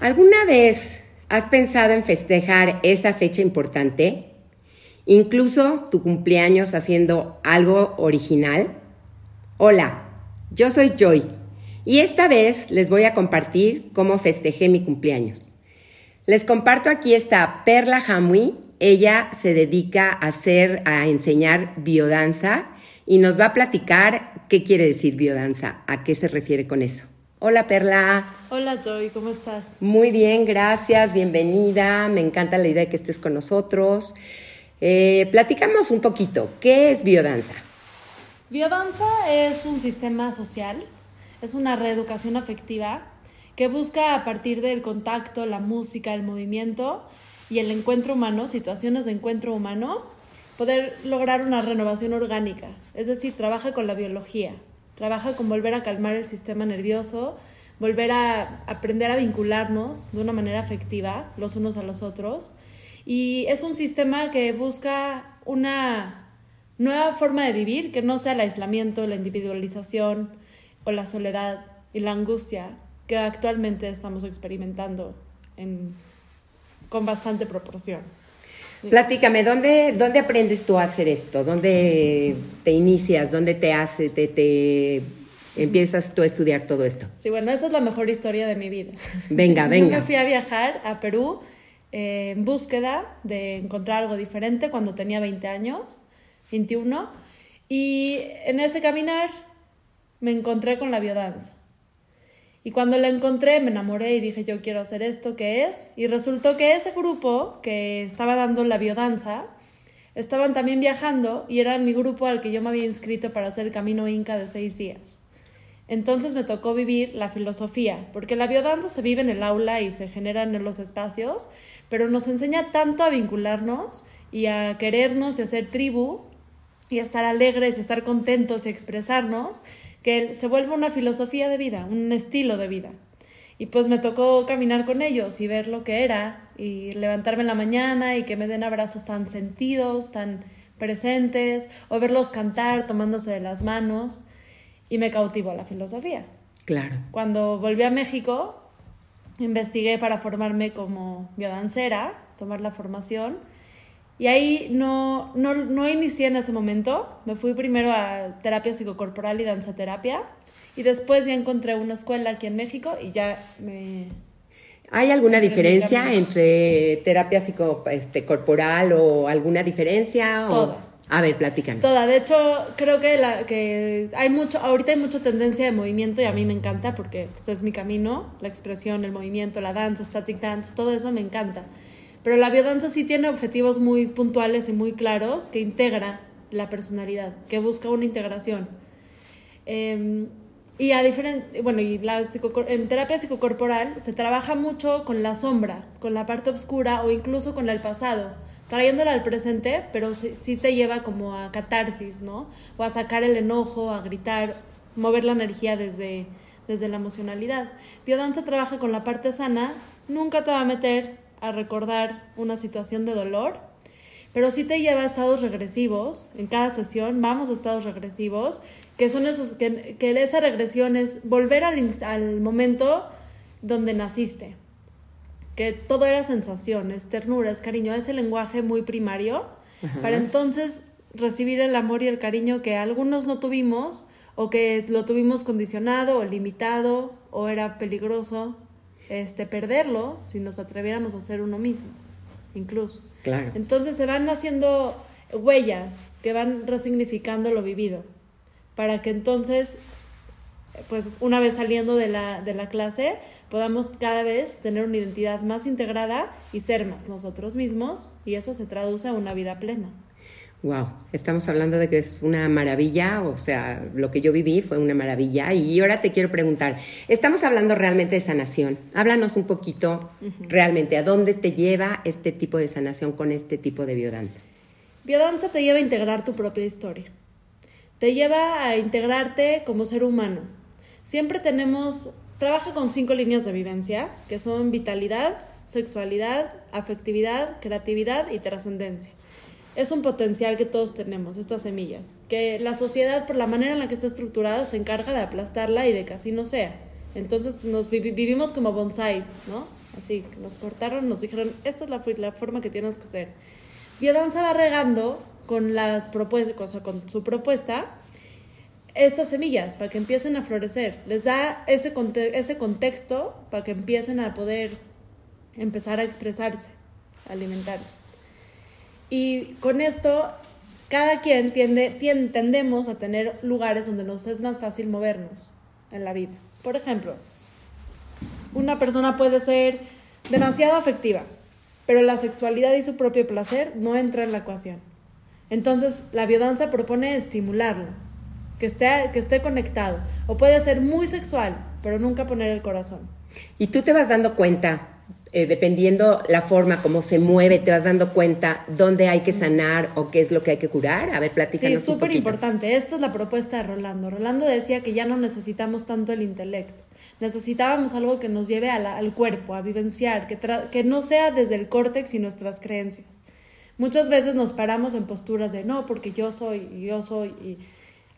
¿Alguna vez has pensado en festejar esa fecha importante? Incluso tu cumpleaños haciendo algo original. Hola, yo soy Joy y esta vez les voy a compartir cómo festejé mi cumpleaños. Les comparto aquí esta Perla Hamui. Ella se dedica a hacer, a enseñar biodanza y nos va a platicar qué quiere decir biodanza, a qué se refiere con eso. Hola Perla. Hola Joy, ¿cómo estás? Muy bien, gracias, bienvenida. Me encanta la idea de que estés con nosotros. Eh, platicamos un poquito, ¿qué es biodanza? Biodanza es un sistema social, es una reeducación afectiva que busca a partir del contacto, la música, el movimiento y el encuentro humano, situaciones de encuentro humano, poder lograr una renovación orgánica, es decir, trabaja con la biología, Trabaja con volver a calmar el sistema nervioso, volver a aprender a vincularnos de una manera afectiva los unos a los otros. Y es un sistema que busca una nueva forma de vivir que no sea el aislamiento, la individualización o la soledad y la angustia que actualmente estamos experimentando con bastante proporción. Platícame, ¿dónde, ¿dónde aprendes tú a hacer esto? ¿Dónde te inicias? ¿Dónde te hace, te, te empiezas tú a estudiar todo esto? Sí, bueno, esta es la mejor historia de mi vida. Venga, venga. Yo fui a viajar a Perú eh, en búsqueda de encontrar algo diferente cuando tenía 20 años, 21, y en ese caminar me encontré con la biodanza. Y cuando la encontré me enamoré y dije yo quiero hacer esto, ¿qué es? Y resultó que ese grupo que estaba dando la biodanza estaban también viajando y eran mi grupo al que yo me había inscrito para hacer el camino inca de seis días. Entonces me tocó vivir la filosofía, porque la biodanza se vive en el aula y se genera en los espacios, pero nos enseña tanto a vincularnos y a querernos y a ser tribu y a estar alegres y estar contentos y expresarnos, que se vuelve una filosofía de vida, un estilo de vida. Y pues me tocó caminar con ellos y ver lo que era y levantarme en la mañana y que me den abrazos tan sentidos, tan presentes, o verlos cantar tomándose de las manos y me cautivó la filosofía. Claro. Cuando volví a México, investigué para formarme como biodancera, tomar la formación y ahí no, no, no inicié en ese momento. Me fui primero a terapia psicocorporal y danza terapia. Y después ya encontré una escuela aquí en México y ya me... ¿Hay alguna diferencia entre terapia psicocorporal este, o alguna diferencia? Toda. A ver, platícanos. Toda. De hecho, creo que, la, que hay mucho, ahorita hay mucha tendencia de movimiento y a mí me encanta porque pues, es mi camino, la expresión, el movimiento, la danza, static dance, todo eso me encanta. Pero la biodanza sí tiene objetivos muy puntuales y muy claros que integra la personalidad, que busca una integración. Em, y a diferente, bueno, y la en terapia psicocorporal se trabaja mucho con la sombra, con la parte oscura o incluso con el pasado, trayéndola al presente, pero sí, sí, te lleva como a catarsis, ¿no? O a sacar el enojo, a gritar, mover la energía desde, desde la emocionalidad. Biodanza trabaja con la parte sana, nunca te va a meter a recordar una situación de dolor, pero sí te lleva a estados regresivos. En cada sesión vamos a estados regresivos, que son esos, que, que esa regresión es volver al, al momento donde naciste, que todo era sensación, es ternura, es cariño, es el lenguaje muy primario, para entonces recibir el amor y el cariño que algunos no tuvimos o que lo tuvimos condicionado o limitado o era peligroso este, perderlo si nos atreviéramos a ser uno mismo, incluso. Claro. Entonces se van haciendo huellas que van resignificando lo vivido, para que entonces, pues una vez saliendo de la, de la clase, podamos cada vez tener una identidad más integrada y ser más nosotros mismos, y eso se traduce a una vida plena. Wow, estamos hablando de que es una maravilla, o sea, lo que yo viví fue una maravilla. Y ahora te quiero preguntar, estamos hablando realmente de sanación. Háblanos un poquito realmente, ¿a dónde te lleva este tipo de sanación con este tipo de biodanza? Biodanza te lleva a integrar tu propia historia. Te lleva a integrarte como ser humano. Siempre tenemos, trabaja con cinco líneas de vivencia, que son vitalidad, sexualidad, afectividad, creatividad y trascendencia es un potencial que todos tenemos, estas semillas, que la sociedad, por la manera en la que está estructurada, se encarga de aplastarla y de que así no sea. Entonces nos vivi- vivimos como bonsáis, ¿no? Así, nos cortaron, nos dijeron, esta es la, forma que tienes que hacer. Biodanza va regando con las propuestas, o con su propuesta, estas semillas para que empiecen a florecer. Les da ese, conte- ese contexto para que empiecen a poder empezar a expresarse, a alimentarse. Y con esto, cada quien tiende, tien- tendemos a tener lugares donde nos es más fácil movernos en la vida. Por ejemplo, una persona puede ser demasiado afectiva, pero la sexualidad y su propio placer no entra en la ecuación. Entonces, la biodanza propone estimularlo, que esté, que esté conectado. O puede ser muy sexual, pero nunca poner el corazón. Y tú te vas dando cuenta, eh, dependiendo la forma como se mueve, te vas dando cuenta dónde hay que sanar o qué es lo que hay que curar. A ver, Sí, platícanos es un súper importante. Esta es la propuesta de Rolando. Rolando decía que ya no necesitamos tanto el intelecto. Necesitábamos algo que nos lleve a la- al cuerpo, a vivenciar, que, tra- que no sea desde el córtex y nuestras creencias. Muchas veces nos paramos en posturas de no, porque yo soy, y yo soy. Y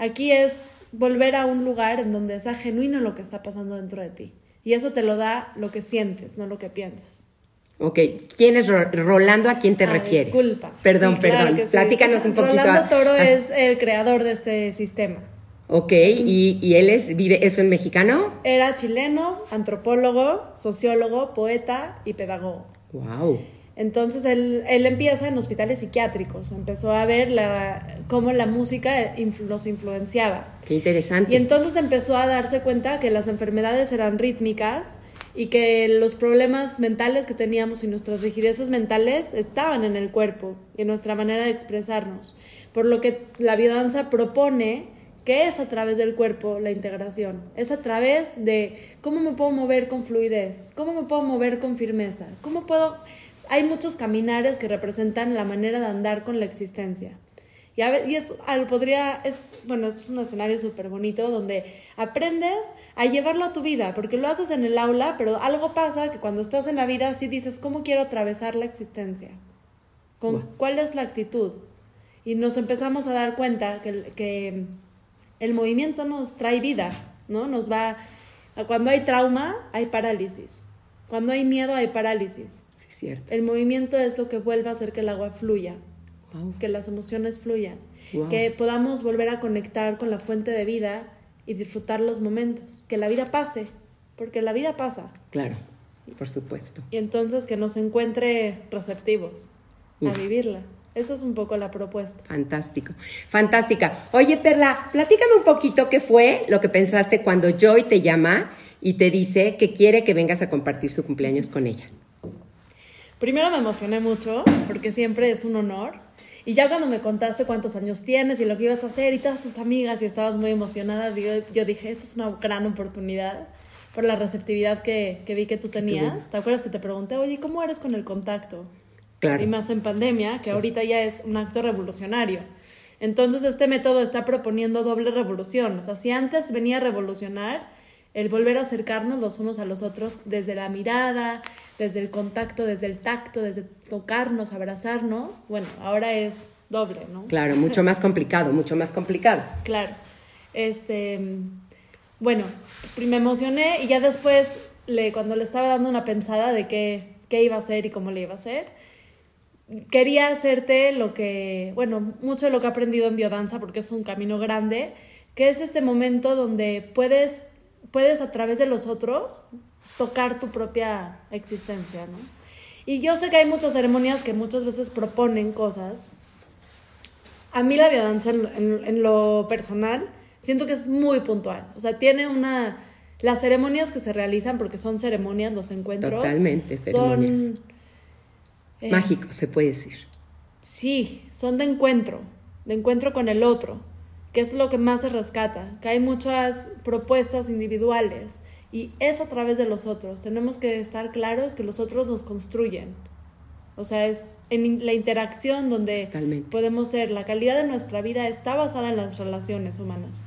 aquí es volver a un lugar en donde sea genuino lo que está pasando dentro de ti. Y eso te lo da lo que sientes, no lo que piensas. Ok, ¿quién es Ro- Rolando? ¿A quién te Ah, refieres? Disculpa. Perdón, Sí, claro perdón. sí. Platícanos un poquito. Rolando Toro Ah, es el creador de este sistema. Ok, y, y él es, vive, ¿es un mexicano? Era chileno, antropólogo, sociólogo, poeta y pedagogo. Wow. Entonces él, él empieza en hospitales psiquiátricos, empezó a ver la, cómo la música influ- los influenciaba. Qué interesante. Y entonces empezó a darse cuenta que las enfermedades eran rítmicas y que los problemas mentales que teníamos y nuestras rigideces mentales estaban en el cuerpo y en nuestra manera de expresarnos. Por lo que la biodanza propone que es a través del cuerpo la integración, es a través de cómo me puedo mover con fluidez, cómo me puedo mover con firmeza, cómo puedo... Hay muchos caminares que representan la manera de andar con la existencia. Y, a y es, al- podría, es, bueno, es un escenario súper bonito donde aprendes a llevarlo a tu vida, porque lo haces en el aula, pero algo pasa que cuando estás en la vida sí dices, ¿cómo quiero atravesar la existencia? ¿Con. ¿Cuál es la actitud? Y nos empezamos a dar cuenta que el movimiento nos trae vida, ¿no? Nos va, cuando hay trauma, hay parálisis. Cuando hay miedo, hay parálisis. Cierto. El movimiento es lo que vuelve a hacer que el agua fluya Wow. que las emociones fluyan, Wow. que podamos volver a conectar con la fuente de vida y disfrutar los momentos, que la vida pase, porque la vida pasa, Claro, por supuesto. y entonces que nos encuentre receptivos a vivirla. Esa es un poco la propuesta. Fantástico. Fantástica. Oye, Perla, platícame un poquito qué fue lo que pensaste cuando Joy te llama y te dice que quiere que vengas a compartir su cumpleaños con ella. Primero me emocioné mucho, porque siempre es un honor. Y ya cuando me contaste cuántos años tienes y lo que ibas a hacer y todas tus amigas y estabas muy emocionada, yo, yo dije, esta es una gran oportunidad por la receptividad que, que vi que tú tenías. ¿Te acuerdas que te pregunté, oye, ¿cómo eres con el contacto? Claro. Y más en pandemia, que ahorita ya es un acto revolucionario. Entonces este método está proponiendo doble revolución. O sea, si antes venía a revolucionar, el volver a acercarnos los unos a los otros desde la mirada, desde el contacto, desde el tacto, desde tocarnos, abrazarnos, bueno, ahora es doble, ¿no? Claro, mucho más complicado, mucho más complicado. Claro. Este, bueno, me emocioné y ya después, le, cuando le estaba dando una pensada de qué, qué iba a hacer y cómo le iba a hacer, quería hacerte lo que, bueno, mucho de lo que he aprendido en biodanza, porque es un camino grande, que es este momento donde puedes, puedes a través de los otros tocar tu propia existencia, ¿no? Y yo sé que hay muchas ceremonias que muchas veces proponen cosas. A mí la biodanza en, en- en lo personal siento que es muy puntual. O sea, tiene una... Las ceremonias que se realizan, porque son ceremonias, los encuentros... Totalmente, ceremonias. Son... eh, Mágico, se puede decir. Sí, son de encuentro, de encuentro con el otro, que es lo que más se rescata, que hay muchas propuestas individuales y es a través de los otros. Tenemos que estar claros que los otros nos construyen. O sea, es en la interacción donde Totalmente. podemos ser, la calidad de nuestra vida está basada en las relaciones humanas.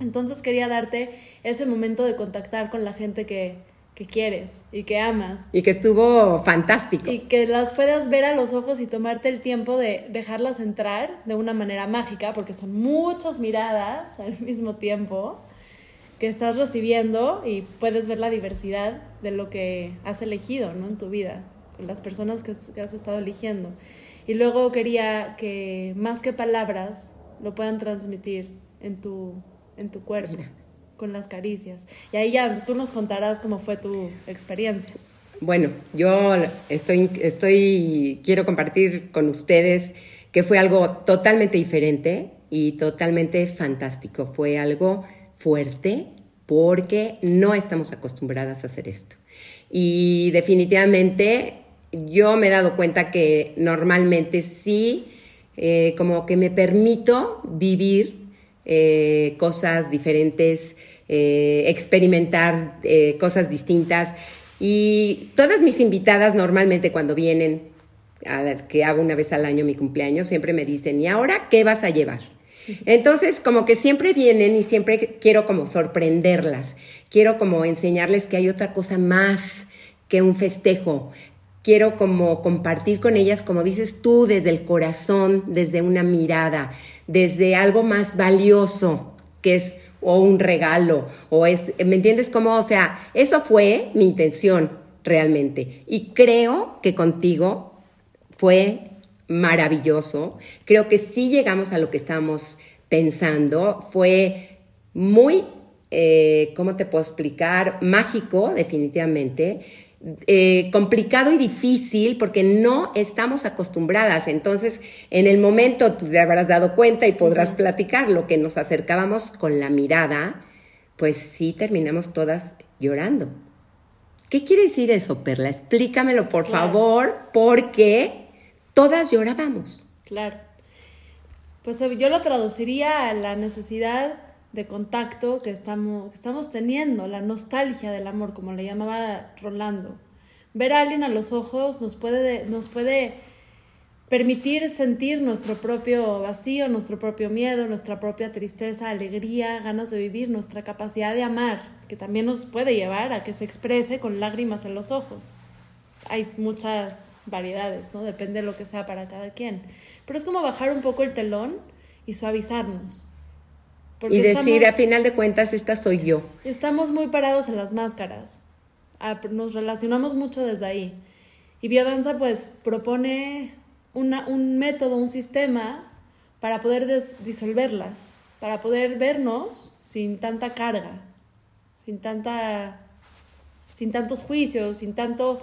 Entonces quería darte ese momento de contactar con la gente que, que quieres y que amas Y que estuvo fantástico. y que las puedas ver a los ojos y tomarte el tiempo de dejarlas entrar de una manera mágica, porque son muchas miradas al mismo tiempo. que estás recibiendo y puedes ver la diversidad de lo que has elegido, ¿no? En tu vida, con las personas que, que has estado eligiendo. Y luego quería que más que palabras lo puedan transmitir en tu, en tu cuerpo, con las caricias. Y ahí ya tú nos contarás cómo fue tu experiencia. Bueno, yo estoy, estoy, quiero compartir con ustedes que fue algo totalmente diferente y totalmente fantástico. Fue algo fuerte porque no estamos acostumbradas a hacer esto. Y definitivamente yo me he dado cuenta que normalmente sí, eh, como que me permito vivir eh, cosas diferentes, eh, experimentar cosas distintas. Y todas mis invitadas normalmente cuando vienen, a que hago una vez al año mi cumpleaños, siempre me dicen, ¿y ahora qué vas a llevar? Entonces, como que siempre vienen y siempre quiero como sorprenderlas, quiero como enseñarles que hay otra cosa más que un festejo. Quiero como compartir con ellas, como dices tú, desde el corazón, desde una mirada, desde algo más valioso, que es o un regalo, o es, ¿me entiendes cómo? O sea, eso fue mi intención realmente. Y creo que contigo fue maravilloso. Creo que sí llegamos a lo que estamos pensando. Fue muy, eh, ¿cómo te puedo explicar? Mágico, definitivamente. Eh, complicado y difícil porque no estamos acostumbradas. Entonces, en el momento tú te habrás dado cuenta y podrás platicar lo que nos acercábamos con la mirada, pues sí terminamos todas llorando. ¿Qué quiere decir eso, Perla? Explícamelo, por favor, porque todas llorábamos. Claro. Pues yo lo traduciría a la necesidad de contacto que estamos, estamos teniendo, la nostalgia del amor, como le llamaba Rolando. Ver a alguien a los ojos nos puede, nos puede permitir sentir nuestro propio vacío, nuestro propio miedo, nuestra propia tristeza, alegría, ganas de vivir, nuestra capacidad de amar, que también nos puede llevar a que se exprese con lágrimas en los ojos. Hay muchas variedades, ¿no? Depende de lo que sea para cada quien. Pero es como bajar un poco el telón y suavizarnos y decir, a final de cuentas, esta soy yo. Estamos muy parados en las máscaras. Nos relacionamos mucho desde ahí. Y Biodanza, pues, propone una, un método, un sistema para poder disolverlas, para poder vernos sin tanta carga, sin tanta sin tantos juicios, sin tanto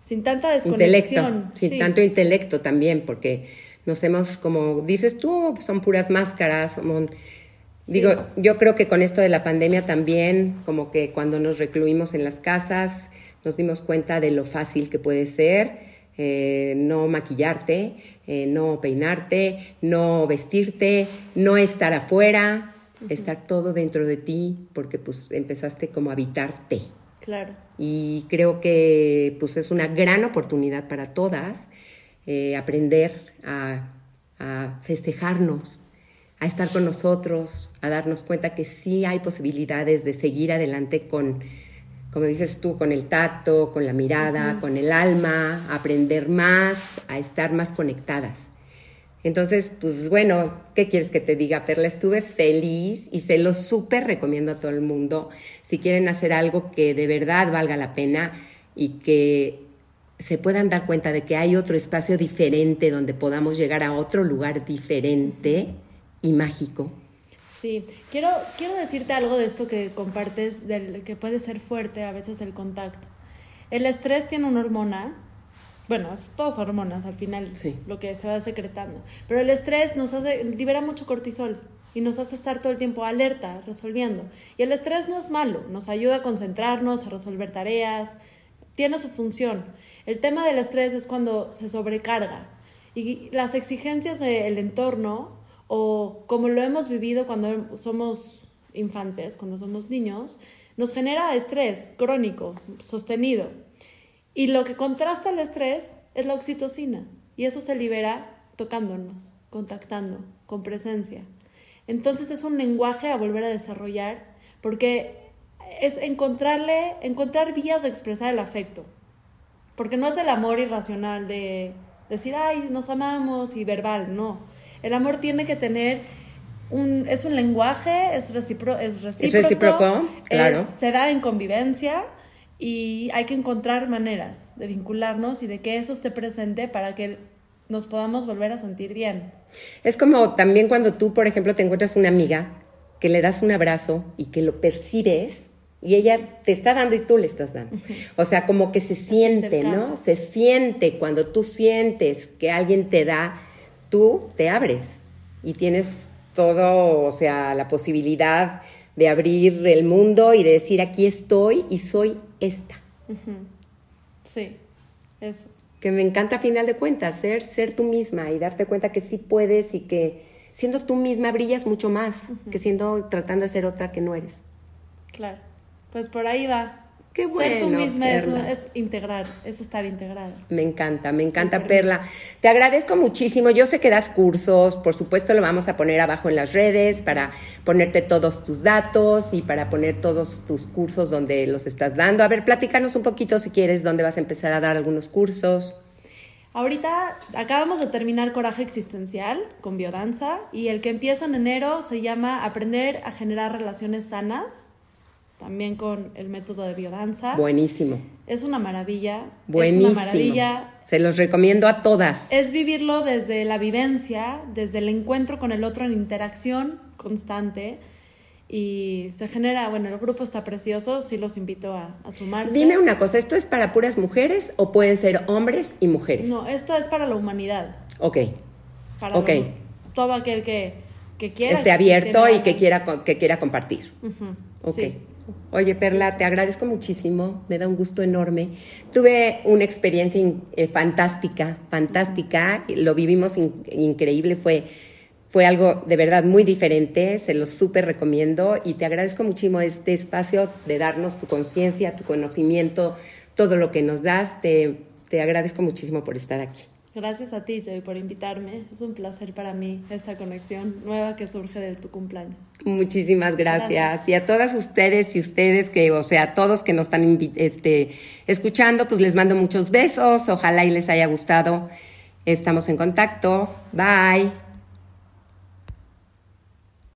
sin tanta desconexión, sin tanto intelecto también, porque nos hemos como dices tú, son puras máscaras, son Digo, yo creo que con esto de la pandemia también, como que cuando nos recluimos en las casas, nos dimos cuenta de lo fácil que puede ser eh, no maquillarte, eh, no peinarte, no vestirte, no estar afuera, estar todo dentro de ti, porque pues empezaste como a habitarte. Claro. Y creo que pues es una gran oportunidad para todas eh, aprender a, a festejarnos, a estar con nosotros, a darnos cuenta que sí hay posibilidades de seguir adelante con, como dices tú, con el tacto, con la mirada, con el alma, aprender más, a estar más conectadas. Entonces, pues bueno, ¿qué quieres que te diga, Perla? Estuve feliz y se lo súper recomiendo a todo el mundo. Si quieren hacer algo que de verdad valga la pena y que se puedan dar cuenta de que hay otro espacio diferente donde podamos llegar a otro lugar diferente, y mágico. Sí, quiero, quiero decirte algo de esto que compartes, del, que puede ser fuerte a veces el contacto. El estrés tiene una hormona, bueno, es todas hormonas al final, lo que se va secretando, pero el estrés nos hace, libera mucho cortisol y nos hace estar todo el tiempo alerta, resolviendo. Y el estrés no es malo, nos ayuda a concentrarnos, a resolver tareas, tiene su función. El tema del estrés es cuando se sobrecarga y las exigencias del entorno o como lo hemos vivido cuando somos infantes, cuando somos niños, nos genera estrés crónico, sostenido. Y lo que contrasta el estrés es la oxitocina. Y eso se libera tocándonos, contactando, con presencia. Entonces es un lenguaje a volver a desarrollar porque es encontrarle, encontrar vías de expresar el afecto. Porque no es el amor irracional de decir, ay, nos amamos y verbal, no. El amor tiene que tener un, es un lenguaje, es, recipro, es recíproco. Es recíproco, claro. es- se da en convivencia y hay que encontrar maneras de vincularnos y de que eso esté presente para que nos podamos volver a sentir bien. Es como también cuando tú, por ejemplo, te encuentras una amiga que le das un abrazo y que lo percibes y ella te está dando y tú le estás dando. O sea, como que se siente. ¿no? Se siente cuando tú sientes que alguien te da, tú te abres y tienes todo, o sea, la posibilidad de abrir el mundo y de decir aquí estoy y soy esta. Sí, eso. que me encanta a final de cuentas, ser, ser tú misma y darte cuenta que sí puedes y que siendo tú misma brillas mucho más que siendo tratando de ser otra que no eres. Claro. Pues por ahí va. Qué Ser tú bueno, misma es, es integrar, es estar integrada. Me encanta, me encanta Sin Perla. permiso. Te agradezco muchísimo. Yo sé que das cursos, por supuesto lo vamos a poner abajo en las redes para ponerte todos tus datos y para poner todos tus cursos donde los estás dando. A ver, platícanos un poquito si quieres dónde vas a empezar a dar algunos cursos. Ahorita acabamos de terminar Coraje Existencial con biodanza y el que empieza en enero se llama Aprender a generar relaciones sanas, también con el método de biodanza. Buenísimo, Es una maravilla. buenísimo. Es una maravilla. Se los recomiendo a todas. Es vivirlo desde la vivencia, desde el encuentro con el otro en interacción constante. Y se genera, bueno, el grupo está precioso, sí los invito a, a sumarse. Dime una cosa, ¿esto es para puras mujeres o pueden ser hombres y mujeres? No, esto es para la humanidad. Ok, Para Ok. lo- todo aquel que, que quiera. esté abierto y que quiera, que quiera compartir. Ujú, Ok. sí. Oye, Perla, te agradezco muchísimo, me da un gusto enorme. Tuve una experiencia eh, fantástica, fantástica, lo vivimos in- increíble, fue, fue algo de verdad muy diferente, se lo súper recomiendo y te agradezco muchísimo este espacio de darnos tu conciencia, tu conocimiento, todo lo que nos das, te, te agradezco muchísimo por estar aquí. Gracias a ti, Joy, por invitarme. Es un placer para mí esta conexión nueva que surge de tu cumpleaños. Muchísimas gracias. Gracias. Y a todas ustedes y ustedes que, o sea, a todos que nos están este, escuchando, pues les mando muchos besos. Ojalá y les haya gustado. Estamos en contacto. Bye.